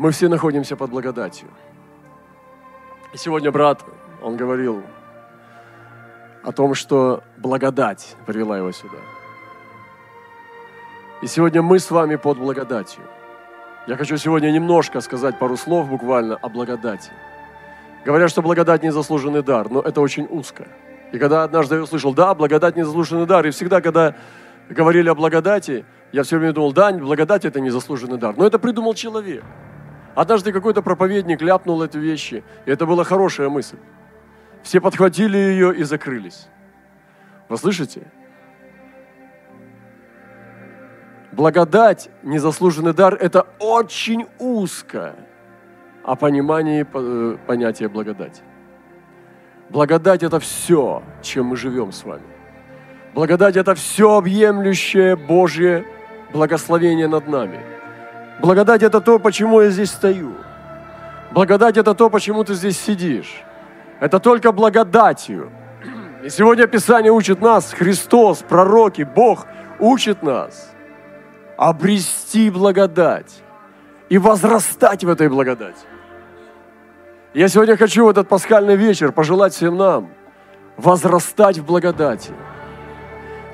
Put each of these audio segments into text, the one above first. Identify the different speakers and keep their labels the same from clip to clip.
Speaker 1: Мы все находимся под благодатью. И сегодня брат, он говорил о том, что благодать привела его сюда. И сегодня мы с вами под благодатью. Я хочу сегодня немножко сказать пару слов буквально о благодати. Говорят, что благодать – незаслуженный дар, но это очень узко. И когда однажды я услышал, да, благодать – незаслуженный дар, и всегда, когда говорили о благодати, я все время думал, да, благодать – это незаслуженный дар. Но это придумал человек. Однажды какой-то проповедник ляпнул эти вещи, и это была хорошая мысль. Все подхватили ее и закрылись. Вы слышите? Благодать, незаслуженный дар – это очень узко о понимании э, понятия благодати. Благодать – это все, чем мы живем с вами. Благодать – это все объемлющее Божье благословение над нами. Благодать – это то, почему я здесь стою. Благодать – это то, почему ты здесь сидишь. Это только благодатью. И сегодня Писание учит нас, Христос, пророки, Бог учит нас обрести благодать и возрастать в этой благодати. Я сегодня хочу в этот пасхальный вечер пожелать всем нам возрастать в благодати.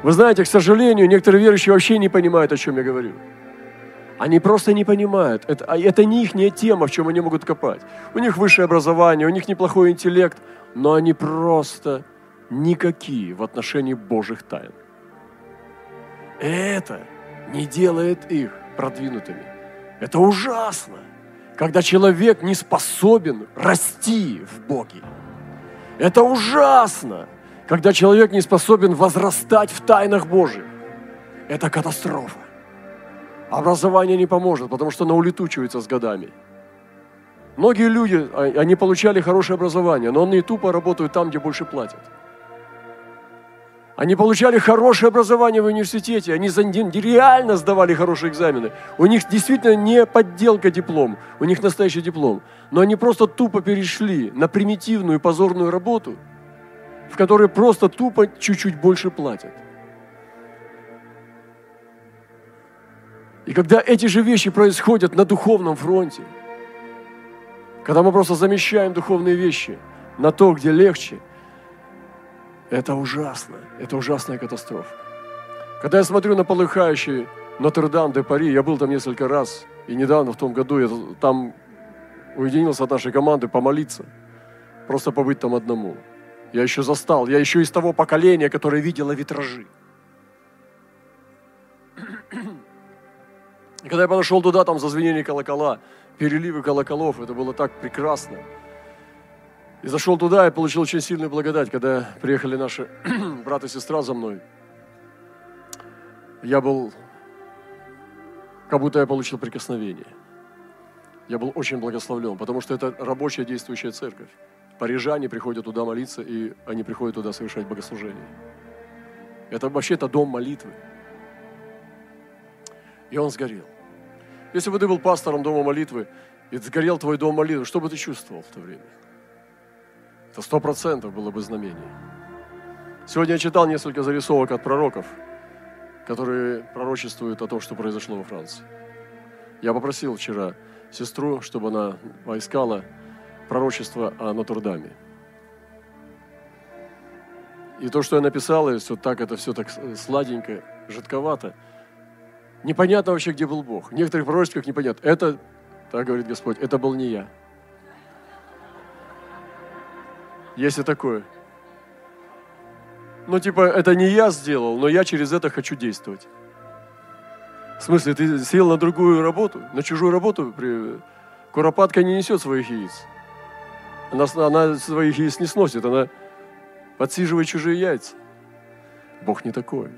Speaker 1: Вы знаете, к сожалению, некоторые верующие вообще не понимают, о чем я говорю. Они просто не понимают. Это, а это не их тема, в чем они могут копать. У них высшее образование, у них неплохой интеллект, но они просто никакие в отношении Божьих тайн. Это не делает их продвинутыми. Это ужасно когда человек не способен расти в Боге. Это ужасно, когда человек не способен возрастать в тайнах Божьих. Это катастрофа. Образование не поможет, потому что оно улетучивается с годами. Многие люди, а, они получали хорошее образование, но они тупо работают там, где больше платят. Они получали хорошее образование в университете, они реально сдавали хорошие экзамены. У них действительно не подделка диплом, у них настоящий диплом. Но они просто тупо перешли на примитивную позорную работу, в которой просто тупо чуть-чуть больше платят. И когда эти же вещи происходят на духовном фронте, когда мы просто замещаем духовные вещи на то, где легче – это ужасно. Это ужасная катастрофа. Когда я смотрю на полыхающий Нотр-Дам де Пари, я был там несколько раз, и недавно, в том году, я там уединился от нашей команды помолиться, просто побыть там одному. Я еще застал, я еще из того поколения, которое видело витражи. И когда я подошел туда, там зазвенели колокола, переливы колоколов, это было так прекрасно. И зашел туда и получил очень сильную благодать, когда приехали наши брат и сестра за мной. Я был, как будто я получил прикосновение. Я был очень благословлен, потому что это рабочая действующая церковь. Парижане приходят туда молиться, и они приходят туда совершать богослужение. Это вообще это дом молитвы. И он сгорел. Если бы ты был пастором дома молитвы, и сгорел твой дом молитвы, что бы ты чувствовал в то время? Это сто процентов было бы знамение. Сегодня я читал несколько зарисовок от пророков, которые пророчествуют о том, что произошло во Франции. Я попросил вчера сестру, чтобы она поискала пророчество о Нотр-Даме. И то, что я написал, и все так, это все так сладенько, жидковато. Непонятно вообще, где был Бог. В некоторых пророчествах непонятно. Это, так говорит Господь, это был не я. Есть и такое. Ну, типа, это не я сделал, но я через это хочу действовать. В смысле, ты сел на другую работу, на чужую работу? При... Куропатка не несет своих яиц. Она, она своих яиц не сносит, она подсиживает чужие яйца. Бог не такой.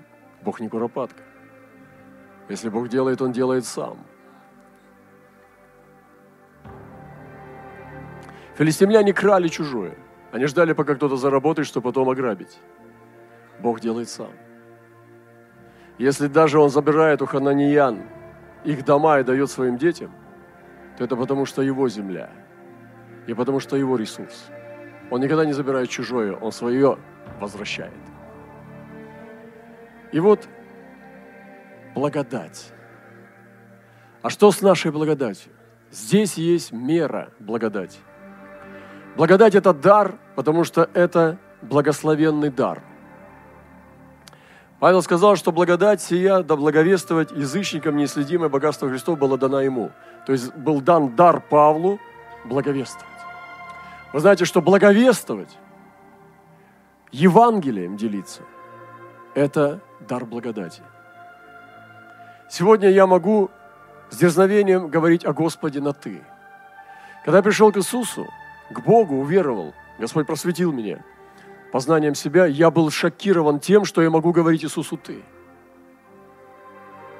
Speaker 1: Бог не куропатка. Если Бог делает, Он делает сам. Филистимляне крали чужое – они ждали, пока кто-то заработает, чтобы потом ограбить. Бог делает сам. Если даже Он забирает у хананиян их дома и дает своим детям, то это потому, что Его земля. И потому, что Его ресурс. Он никогда не забирает чужое, Он свое возвращает. И вот благодать. А что с нашей благодатью? Здесь есть мера благодати. Благодать – это дар, потому что это благословенный дар. Павел сказал, что благодать сия, да благовествовать язычникам неисследимое богатство Христов было дано ему. То есть был дан дар Павлу благовествовать. Вы знаете, что благовествовать, Евангелием делиться, это дар благодати. Сегодня я могу с дерзновением говорить о Господе на «ты». Когда я пришел к Иисусу, к Богу, уверовал, Господь просветил меня познанием себя, я был шокирован тем, что я могу говорить Иисусу «ты».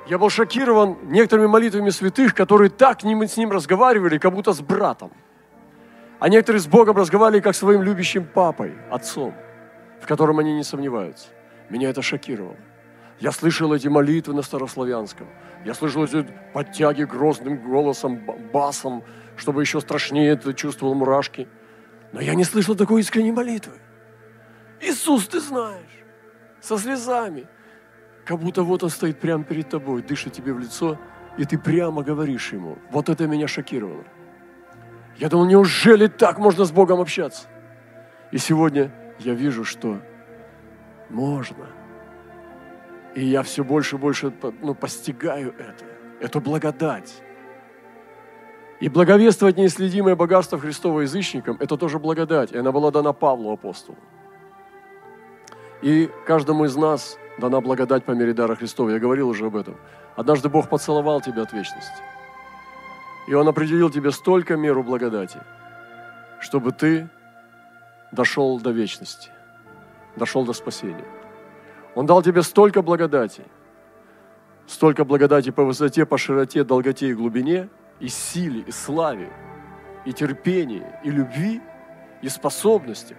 Speaker 1: Я был шокирован некоторыми молитвами святых, которые так с ним разговаривали, как будто с братом. А некоторые с Богом разговаривали, как своим любящим папой, отцом, в котором они не сомневаются. Меня это шокировало. Я слышал эти молитвы на старославянском. Я слышал эти подтяги грозным голосом, басом, чтобы еще страшнее это чувствовал мурашки. Но я не слышал такой искренней молитвы. Иисус, ты знаешь, со слезами. Как будто вот он стоит прямо перед тобой, дышит тебе в лицо, и ты прямо говоришь ему. Вот это меня шокировало. Я думал, неужели так можно с Богом общаться? И сегодня я вижу, что можно – и я все больше и больше ну, постигаю это, эту благодать. И благовествовать неисследимое богатство Христова язычникам – это тоже благодать. И она была дана Павлу, апостолу. И каждому из нас дана благодать по мере дара Христова. Я говорил уже об этом. Однажды Бог поцеловал тебя от вечности. И Он определил тебе столько меру благодати, чтобы ты дошел до вечности, дошел до спасения. Он дал тебе столько благодати, столько благодати по высоте, по широте, долготе и глубине, и силе, и славе, и терпении, и любви, и способностях,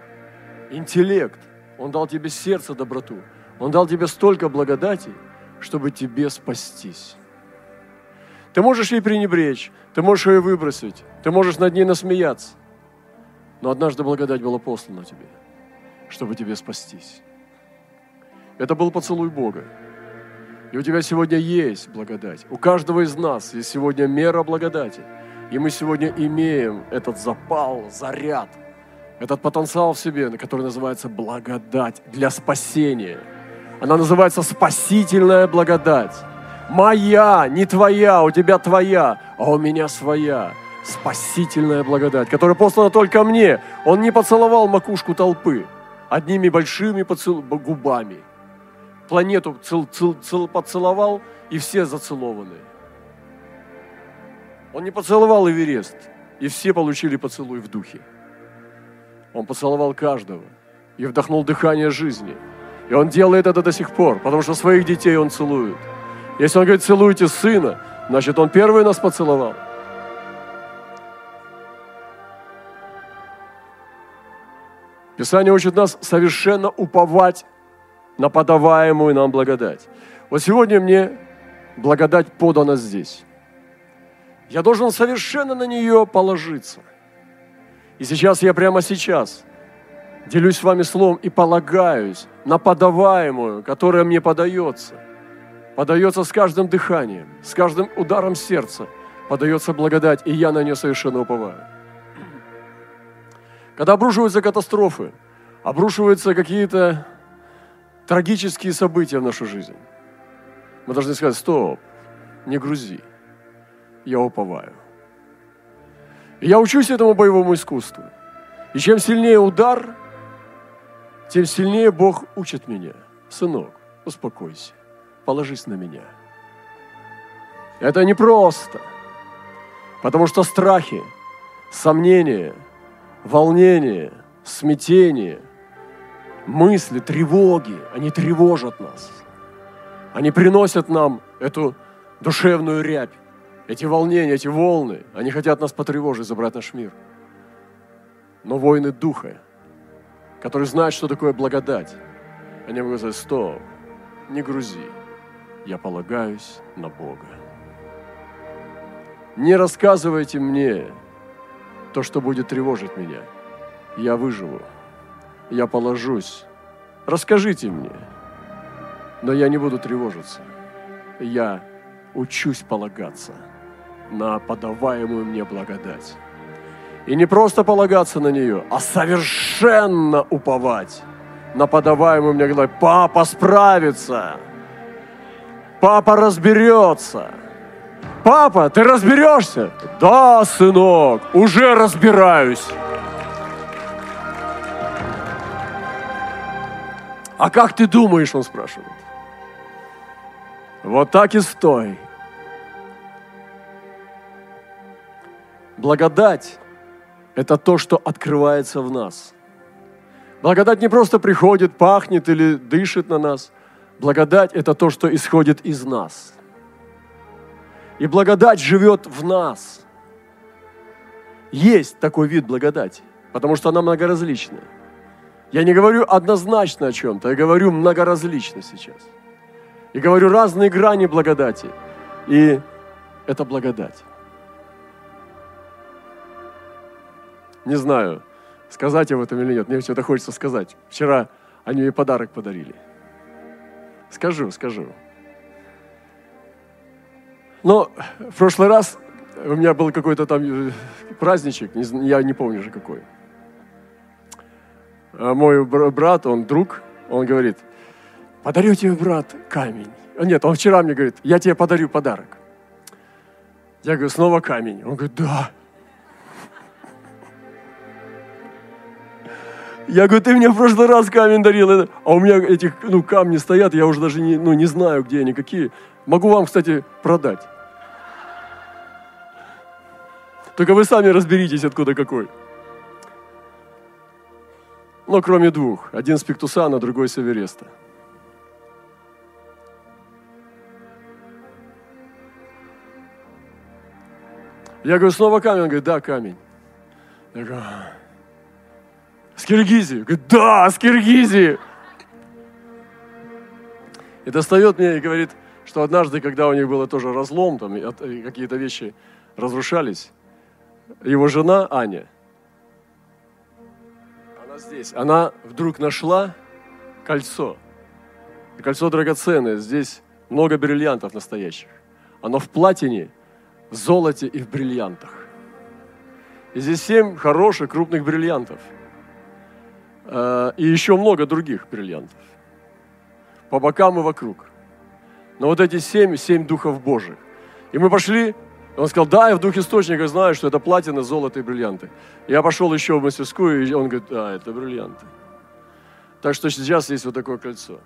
Speaker 1: интеллект. Он дал тебе сердце доброту. Он дал тебе столько благодати, чтобы тебе спастись. Ты можешь ей пренебречь, ты можешь ее выбросить, ты можешь над ней насмеяться. Но однажды благодать была послана тебе, чтобы тебе спастись. Это был поцелуй Бога. И у тебя сегодня есть благодать. У каждого из нас есть сегодня мера благодати. И мы сегодня имеем этот запал, заряд, этот потенциал в себе, который называется благодать для спасения. Она называется спасительная благодать. Моя, не твоя, у тебя твоя, а у меня своя. Спасительная благодать, которая послана только мне. Он не поцеловал макушку толпы одними большими поцел... губами – планету цел, цел, цел, поцеловал, и все зацелованы. Он не поцеловал Эверест, и все получили поцелуй в духе. Он поцеловал каждого и вдохнул дыхание жизни. И он делает это до сих пор, потому что своих детей он целует. Если он говорит, целуйте сына, значит, он первый нас поцеловал. Писание учит нас совершенно уповать на подаваемую нам благодать. Вот сегодня мне благодать подана здесь. Я должен совершенно на нее положиться. И сейчас я прямо сейчас делюсь с вами словом и полагаюсь на подаваемую, которая мне подается. Подается с каждым дыханием, с каждым ударом сердца. Подается благодать, и я на нее совершенно уповаю. Когда обрушиваются катастрофы, обрушиваются какие-то трагические события в нашу жизнь, мы должны сказать, стоп, не грузи, я уповаю. И я учусь этому боевому искусству. И чем сильнее удар, тем сильнее Бог учит меня. Сынок, успокойся, положись на меня. Это непросто, потому что страхи, сомнения, волнение, смятение – мысли, тревоги, они тревожат нас. Они приносят нам эту душевную рябь, эти волнения, эти волны. Они хотят нас потревожить, забрать наш мир. Но воины духа, которые знают, что такое благодать, они могут сказать, стоп, не грузи, я полагаюсь на Бога. Не рассказывайте мне то, что будет тревожить меня. Я выживу я положусь. Расскажите мне. Но я не буду тревожиться. Я учусь полагаться на подаваемую мне благодать. И не просто полагаться на нее, а совершенно уповать на подаваемую мне благодать. Папа справится. Папа разберется. Папа, ты разберешься? Да, сынок, уже разбираюсь. А как ты думаешь, он спрашивает. Вот так и стой. Благодать – это то, что открывается в нас. Благодать не просто приходит, пахнет или дышит на нас. Благодать – это то, что исходит из нас. И благодать живет в нас. Есть такой вид благодати, потому что она многоразличная. Я не говорю однозначно о чем-то, я говорю многоразлично сейчас. И говорю разные грани благодати. И это благодать. Не знаю, сказать об этом или нет. Мне что-то хочется сказать. Вчера они мне подарок подарили. Скажу, скажу. Но в прошлый раз у меня был какой-то там э, праздничек, я не помню же какой. А мой брат, он друг, он говорит, подарю тебе, брат, камень. А нет, он вчера мне говорит, я тебе подарю подарок. Я говорю, снова камень. Он говорит, да. Я говорю, ты мне в прошлый раз камень дарил, а у меня эти ну, камни стоят, я уже даже не, ну, не знаю, где они, какие. Могу вам, кстати, продать. Только вы сами разберитесь, откуда какой. Но кроме двух. Один с Пиктусана, другой с Эвереста. Я говорю, снова камень? Он говорит, да, камень. Я говорю, с Киргизии. Говорит, да, с Киргизии. И достает мне и говорит, что однажды, когда у них было тоже разлом, там какие-то вещи разрушались, его жена Аня, она здесь, она вдруг нашла кольцо. Кольцо драгоценное, здесь много бриллиантов настоящих. Оно в платине, в золоте и в бриллиантах. И здесь семь хороших крупных бриллиантов – Э, и еще много других бриллиантов. По бокам и вокруг. Но вот эти семь, семь духов Божьих. И мы пошли, он сказал, да, я в дух источника знаю, что это платина, золото и бриллианты. Я пошел еще в мастерскую, и он говорит, да, это бриллианты. Так что сейчас есть вот такое кольцо.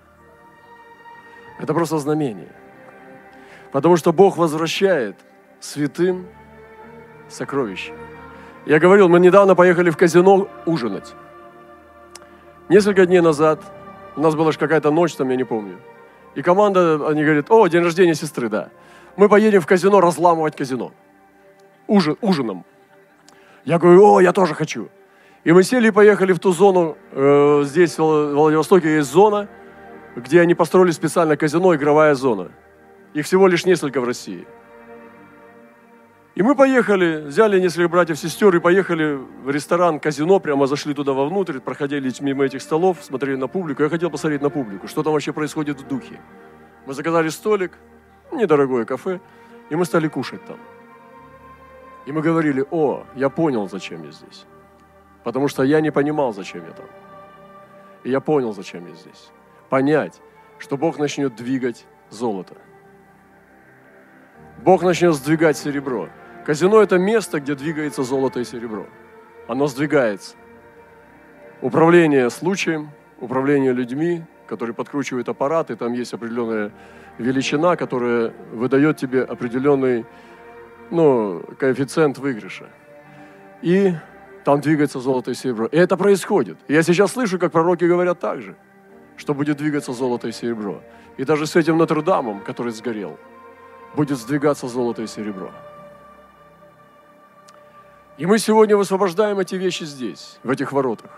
Speaker 1: Это просто знамение. Потому что Бог возвращает святым сокровища. Я говорил, мы недавно поехали в казино ужинать. Несколько дней назад у нас была же какая-то ночь там, я не помню. И команда, они говорят, о, день рождения сестры, да. Мы поедем в казино разламывать казино. Ужин, ужином. Я говорю, о, я тоже хочу. И мы сели и поехали в ту зону, э, здесь в Владивостоке есть зона, где они построили специально казино, игровая зона. Их всего лишь несколько в России. И мы поехали, взяли несколько братьев-сестер и поехали в ресторан, казино, прямо зашли туда вовнутрь, проходили мимо этих столов, смотрели на публику. Я хотел посмотреть на публику, что там вообще происходит в духе. Мы заказали столик, недорогое кафе, и мы стали кушать там. И мы говорили, о, я понял, зачем я здесь. Потому что я не понимал, зачем я там. И я понял, зачем я здесь. Понять, что Бог начнет двигать золото. Бог начнет сдвигать серебро. Казино – это место, где двигается золото и серебро. Оно сдвигается. Управление случаем, управление людьми, которые подкручивают аппараты, там есть определенная величина, которая выдает тебе определенный ну, коэффициент выигрыша. И там двигается золото и серебро. И это происходит. я сейчас слышу, как пророки говорят так же, что будет двигаться золото и серебро. И даже с этим Нотр-Дамом, который сгорел, будет сдвигаться золото и серебро. И мы сегодня высвобождаем эти вещи здесь, в этих воротах.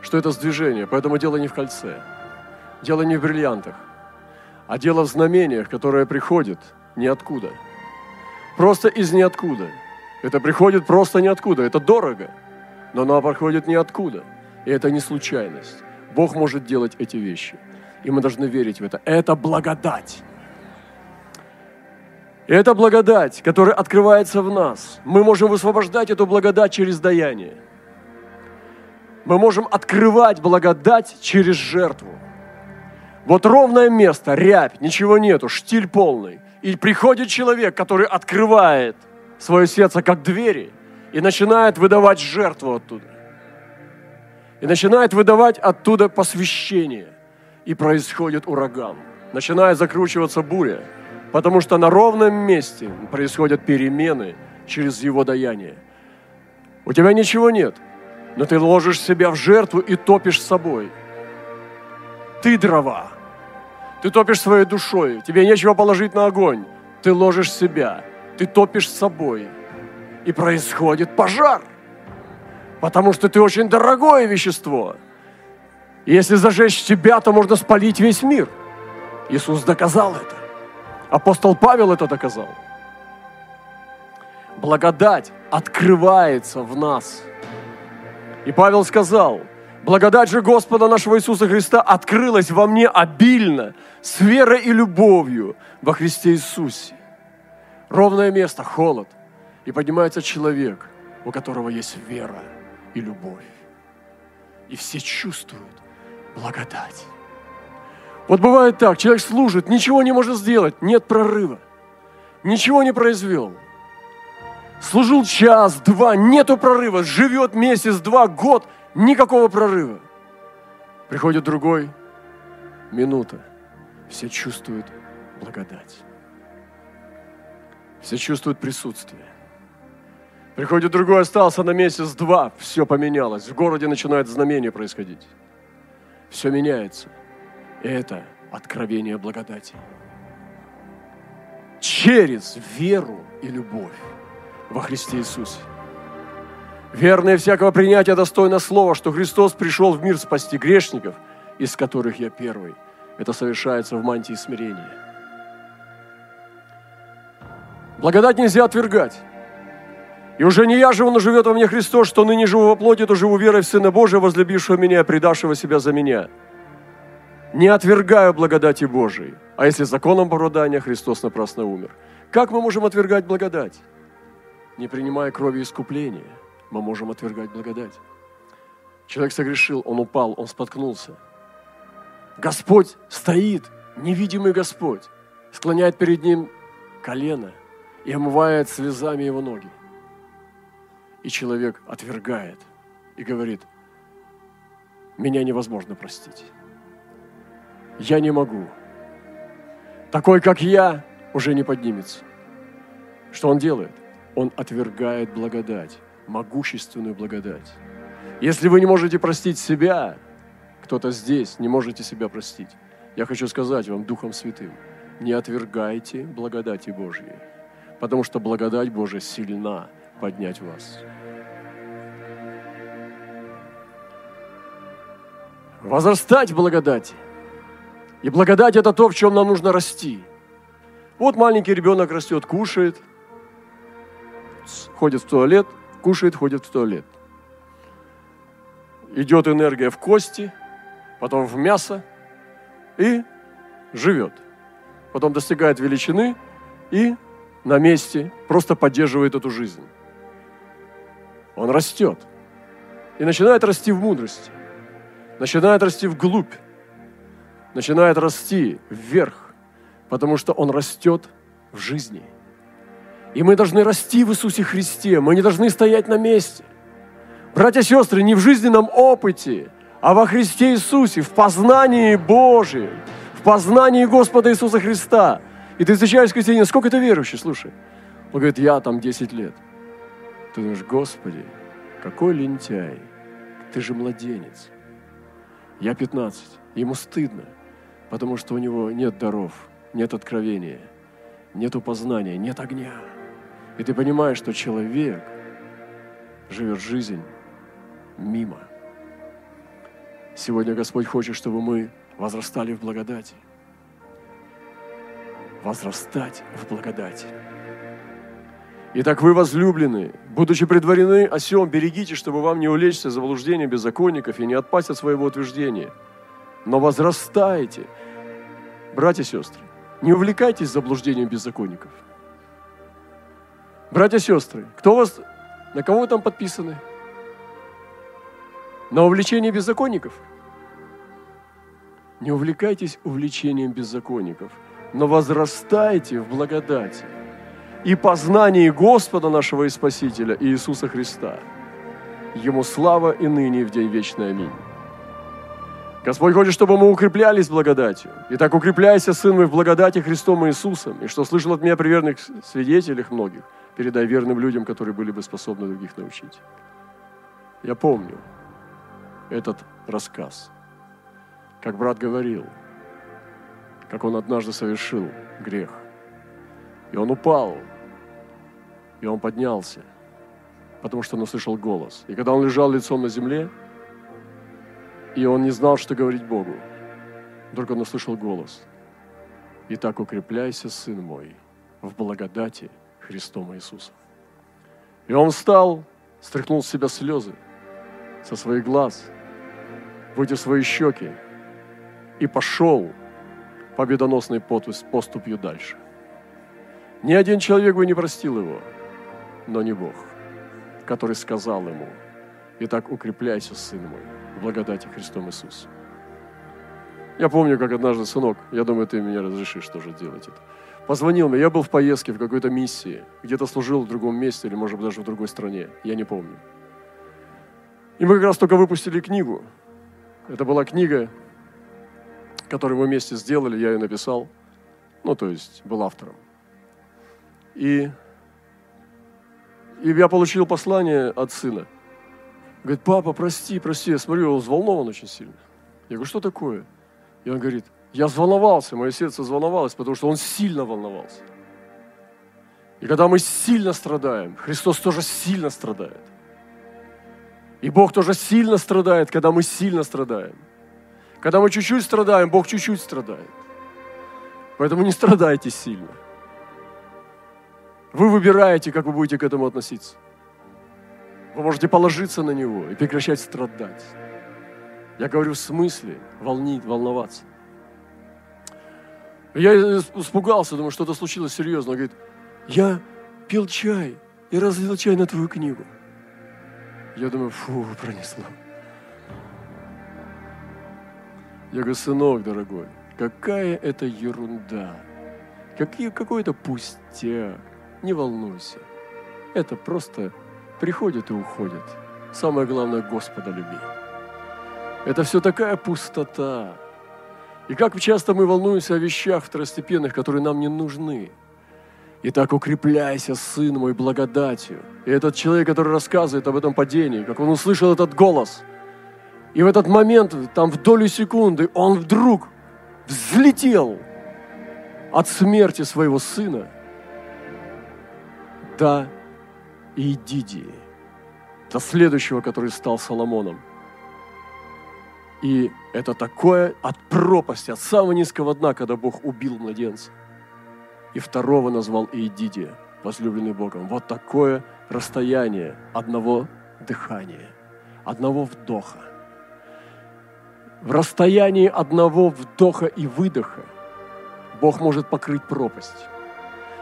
Speaker 1: Что это сдвижение. Поэтому дело не в кольце. Дело не в бриллиантах. А дело в знамениях, которые приходят ниоткуда. Просто из ниоткуда. Это приходит просто ниоткуда. Это дорого. Но оно приходит ниоткуда. И это не случайность. Бог может делать эти вещи. И мы должны верить в это. Это благодать. И это благодать, которая открывается в нас. Мы можем высвобождать эту благодать через даяние. Мы можем открывать благодать через жертву. Вот ровное место, рябь, ничего нету, штиль полный. И приходит человек, который открывает свое сердце как двери и начинает выдавать жертву оттуда. И начинает выдавать оттуда посвящение. И происходит ураган. Начинает закручиваться буря. Потому что на ровном месте происходят перемены через его даяние. У тебя ничего нет, но ты ложишь себя в жертву и топишь собой. Ты дрова. Ты топишь своей душой. Тебе нечего положить на огонь. Ты ложишь себя. Ты топишь собой. И происходит пожар. Потому что ты очень дорогое вещество. Если зажечь тебя, то можно спалить весь мир. Иисус доказал это. Апостол Павел это доказал. Благодать открывается в нас. И Павел сказал, благодать же Господа нашего Иисуса Христа открылась во мне обильно, с верой и любовью во Христе Иисусе. Ровное место, холод. И поднимается человек, у которого есть вера и любовь. И все чувствуют благодать. Вот бывает так, человек служит, ничего не может сделать, нет прорыва, ничего не произвел. Служил час, два, нету прорыва, живет месяц, два, год, никакого прорыва. Приходит другой, минута, все чувствуют благодать. Все чувствуют присутствие. Приходит другой, остался на месяц-два, все поменялось. В городе начинает знамение происходить. Все меняется. Это откровение благодати. Через веру и любовь во Христе Иисусе. Верное всякого принятия достойно слова, что Христос пришел в мир спасти грешников, из которых я первый. Это совершается в мантии смирения. Благодать нельзя отвергать. И уже не я живу, но живет во мне Христос, что ныне живу во плоти, то живу верой в Сына Божия, возлюбившего меня, предавшего себя за меня – не отвергаю благодати Божией. А если законом оправдания Христос напрасно умер? Как мы можем отвергать благодать? Не принимая крови искупления, мы можем отвергать благодать. Человек согрешил, он упал, он споткнулся. Господь стоит, невидимый Господь, склоняет перед ним колено и омывает слезами его ноги. И человек отвергает и говорит, меня невозможно простить я не могу. Такой, как я, уже не поднимется. Что он делает? Он отвергает благодать, могущественную благодать. Если вы не можете простить себя, кто-то здесь не можете себя простить, я хочу сказать вам Духом Святым, не отвергайте благодати Божьей, потому что благодать Божия сильна поднять вас. Возрастать в благодати – и благодать – это то, в чем нам нужно расти. Вот маленький ребенок растет, кушает, ходит в туалет, кушает, ходит в туалет. Идет энергия в кости, потом в мясо и живет. Потом достигает величины и на месте просто поддерживает эту жизнь. Он растет и начинает расти в мудрости, начинает расти вглубь, начинает расти вверх, потому что он растет в жизни. И мы должны расти в Иисусе Христе, мы не должны стоять на месте. Братья и сестры, не в жизненном опыте, а во Христе Иисусе, в познании Божьем, в познании Господа Иисуса Христа. И ты встречаешь христианина, сколько ты верующий, слушай. Он говорит, я там 10 лет. Ты думаешь, Господи, какой лентяй, ты же младенец. Я 15, ему стыдно потому что у него нет даров, нет откровения, нет познания, нет огня. И ты понимаешь, что человек живет жизнь мимо. Сегодня Господь хочет, чтобы мы возрастали в благодати. Возрастать в благодати. Итак, вы возлюблены, будучи предварены о берегите, чтобы вам не улечься заблуждение беззаконников и не отпасть от своего утверждения – но возрастайте. Братья и сестры, не увлекайтесь заблуждением беззаконников. Братья и сестры, кто вас, на кого вы там подписаны? На увлечение беззаконников? Не увлекайтесь увлечением беззаконников, но возрастайте в благодати и познании Господа нашего и Спасителя Иисуса Христа. Ему слава и ныне и в день вечный. Аминь. Господь хочет, чтобы мы укреплялись благодатью. Итак, укрепляйся, сын мой, в благодати Христом Иисусом. И что слышал от меня при верных свидетелях многих, передай верным людям, которые были бы способны других научить. Я помню этот рассказ, как брат говорил, как он однажды совершил грех. И он упал, и он поднялся, потому что он услышал голос. И когда он лежал лицом на земле, и он не знал, что говорить Богу. Вдруг он услышал голос. «Итак, укрепляйся, сын мой, в благодати Христом Иисуса». И он встал, стряхнул с себя слезы со своих глаз, вытер свои щеки и пошел победоносной поступью дальше. Ни один человек бы не простил его, но не Бог, который сказал ему, «Итак, укрепляйся, сын мой, в благодати Христом Иисусом. Я помню, как однажды, сынок, я думаю, ты меня разрешишь тоже делать это. Позвонил мне, я был в поездке, в какой-то миссии, где-то служил в другом месте или, может быть, даже в другой стране, я не помню. И мы как раз только выпустили книгу. Это была книга, которую мы вместе сделали, я ее написал. Ну, то есть, был автором. И, и я получил послание от сына – Говорит, папа, прости, прости. Я смотрю, он взволнован очень сильно. Я говорю, что такое? И он говорит, я взволновался, мое сердце взволновалось, потому что он сильно волновался. И когда мы сильно страдаем, Христос тоже сильно страдает. И Бог тоже сильно страдает, когда мы сильно страдаем. Когда мы чуть-чуть страдаем, Бог чуть-чуть страдает. Поэтому не страдайте сильно. Вы выбираете, как вы будете к этому относиться. Вы можете положиться на Него и прекращать страдать. Я говорю в смысле волнить, волноваться. Я испугался, думаю, что-то случилось серьезно. Он говорит, я пил чай и разлил чай на твою книгу. Я думаю, фу, пронесло. Я говорю, сынок дорогой, какая это ерунда. Какие, какой это пустяк. Не волнуйся. Это просто приходит и уходит. Самое главное, Господа люби. Это все такая пустота. И как часто мы волнуемся о вещах второстепенных, которые нам не нужны. Итак, укрепляйся, сын мой, благодатью. И этот человек, который рассказывает об этом падении, как он услышал этот голос, и в этот момент, там в долю секунды, он вдруг взлетел от смерти своего сына до и Идидии, до следующего, который стал Соломоном. И это такое от пропасти, от самого низкого дна, когда Бог убил младенца. И второго назвал Иедидия, возлюбленный Богом. Вот такое расстояние одного дыхания, одного вдоха. В расстоянии одного вдоха и выдоха Бог может покрыть пропасть.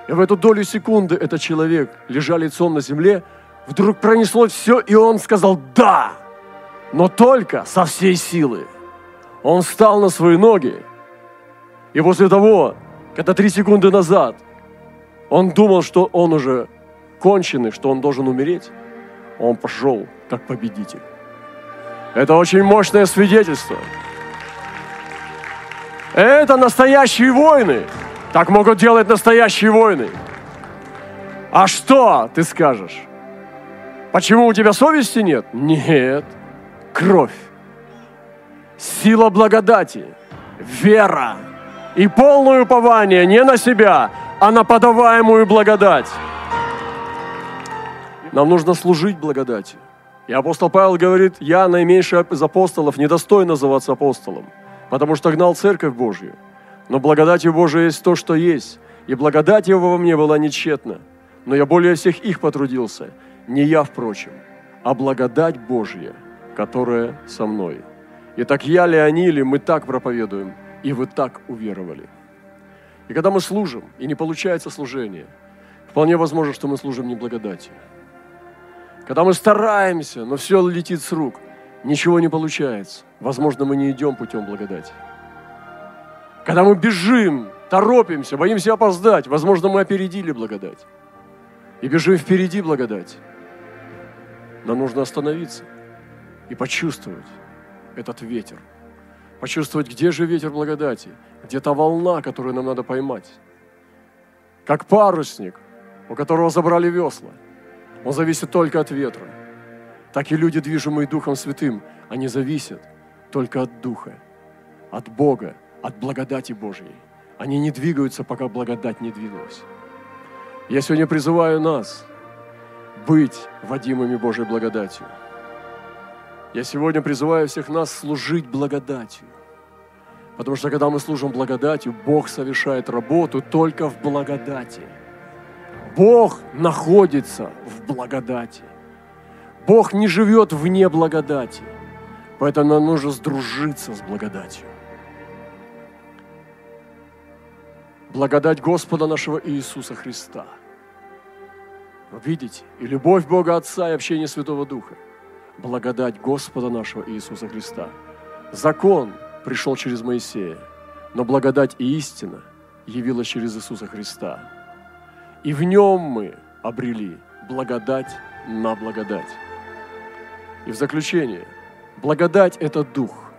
Speaker 1: И в эту долю секунды этот человек, лежа лицом на земле, вдруг пронесло все, и он сказал «да», но только со всей силы. Он встал на свои ноги, и после того, когда три секунды назад он думал, что он уже конченый, что он должен умереть, он пошел как победитель. Это очень мощное свидетельство. Это настоящие войны. Так могут делать настоящие войны. А что ты скажешь? Почему у тебя совести нет? Нет. Кровь. Сила благодати. Вера. И полное упование не на себя, а на подаваемую благодать. Нам нужно служить благодати. И апостол Павел говорит, я наименьший из апостолов, недостоин называться апостолом, потому что гнал церковь Божью. Но благодатью Божией есть то, что есть. И благодать его во мне была нечетна. Но я более всех их потрудился. Не я, впрочем, а благодать Божья, которая со мной. И так я ли они, или мы так проповедуем, и вы так уверовали. И когда мы служим, и не получается служение, вполне возможно, что мы служим не благодатью. Когда мы стараемся, но все летит с рук, ничего не получается. Возможно, мы не идем путем благодати. Когда мы бежим, торопимся, боимся опоздать, возможно, мы опередили благодать. И бежим впереди благодать. Нам нужно остановиться и почувствовать этот ветер. Почувствовать, где же ветер благодати, где та волна, которую нам надо поймать. Как парусник, у которого забрали весла – он зависит только от ветра. Так и люди, движимые Духом Святым, они зависят только от Духа, от Бога, от благодати Божьей. Они не двигаются, пока благодать не двинулась. Я сегодня призываю нас быть водимыми Божьей благодатью. Я сегодня призываю всех нас служить благодатью. Потому что когда мы служим благодатью, Бог совершает работу только в благодати – Бог находится в благодати. Бог не живет вне благодати. Поэтому нам нужно сдружиться с благодатью. Благодать Господа нашего Иисуса Христа. Вы видите? И любовь Бога Отца и общение Святого Духа. Благодать Господа нашего Иисуса Христа. Закон пришел через Моисея, но благодать и истина явилась через Иисуса Христа. И в нем мы обрели благодать на благодать. И в заключение, благодать – это Дух.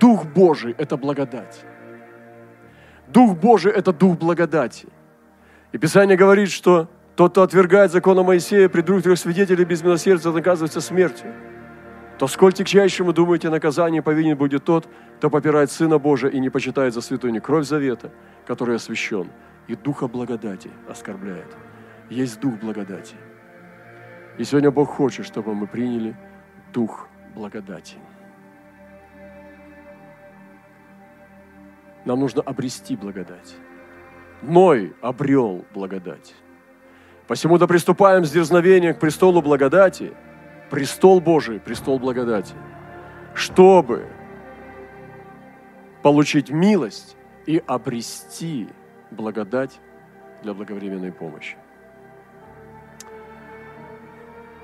Speaker 1: Дух Божий – это благодать. Дух Божий – это Дух благодати. И Писание говорит, что тот, кто отвергает закона Моисея, при двух трех свидетелей без милосердия наказывается смертью. То сколь тягчайшему, думаете, наказание повинен будет тот, кто попирает Сына Божия и не почитает за святую не кровь завета, который освящен, и духа благодати оскорбляет. Есть дух благодати. И сегодня Бог хочет, чтобы мы приняли дух благодати. Нам нужно обрести благодать. Ной обрел благодать. Посему да приступаем с дерзновением к престолу благодати, престол Божий, престол благодати, чтобы получить милость и обрести благодать для благовременной помощи.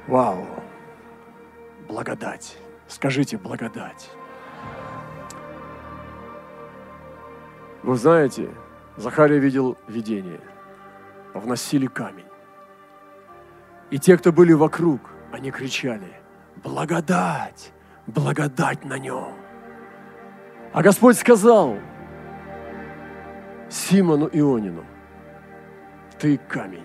Speaker 1: Вау! Благодать. Скажите благодать. Вы знаете, Захария видел видение. Вносили камень. И те, кто были вокруг, они кричали, благодать, благодать на нем. А Господь сказал, Симону Ионину, ты камень.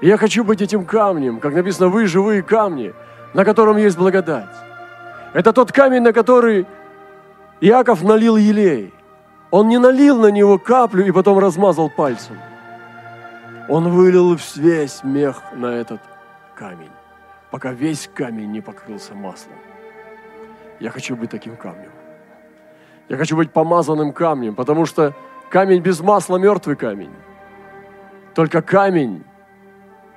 Speaker 1: И я хочу быть этим камнем, как написано, вы живые камни, на котором есть благодать. Это тот камень, на который Иаков налил елей. Он не налил на него каплю и потом размазал пальцем. Он вылил весь мех на этот камень, пока весь камень не покрылся маслом. Я хочу быть таким камнем. Я хочу быть помазанным камнем, потому что камень без масла – мертвый камень. Только камень,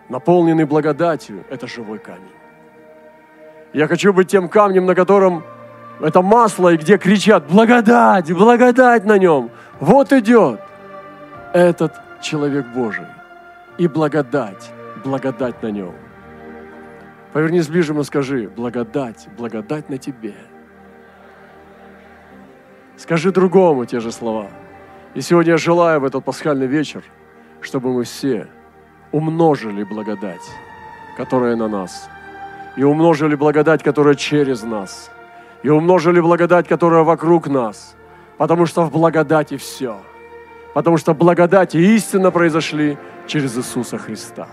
Speaker 1: наполненный благодатью, это живой камень. Я хочу быть тем камнем, на котором это масло, и где кричат «Благодать! Благодать на нем!» Вот идет этот человек Божий. И благодать, благодать на нем. Повернись и скажи «Благодать, благодать на тебе!» Скажи другому те же слова. И сегодня я желаю в этот пасхальный вечер, чтобы мы все умножили благодать, которая на нас, и умножили благодать, которая через нас, и умножили благодать, которая вокруг нас, потому что в благодати все, потому что благодать и истина произошли через Иисуса Христа.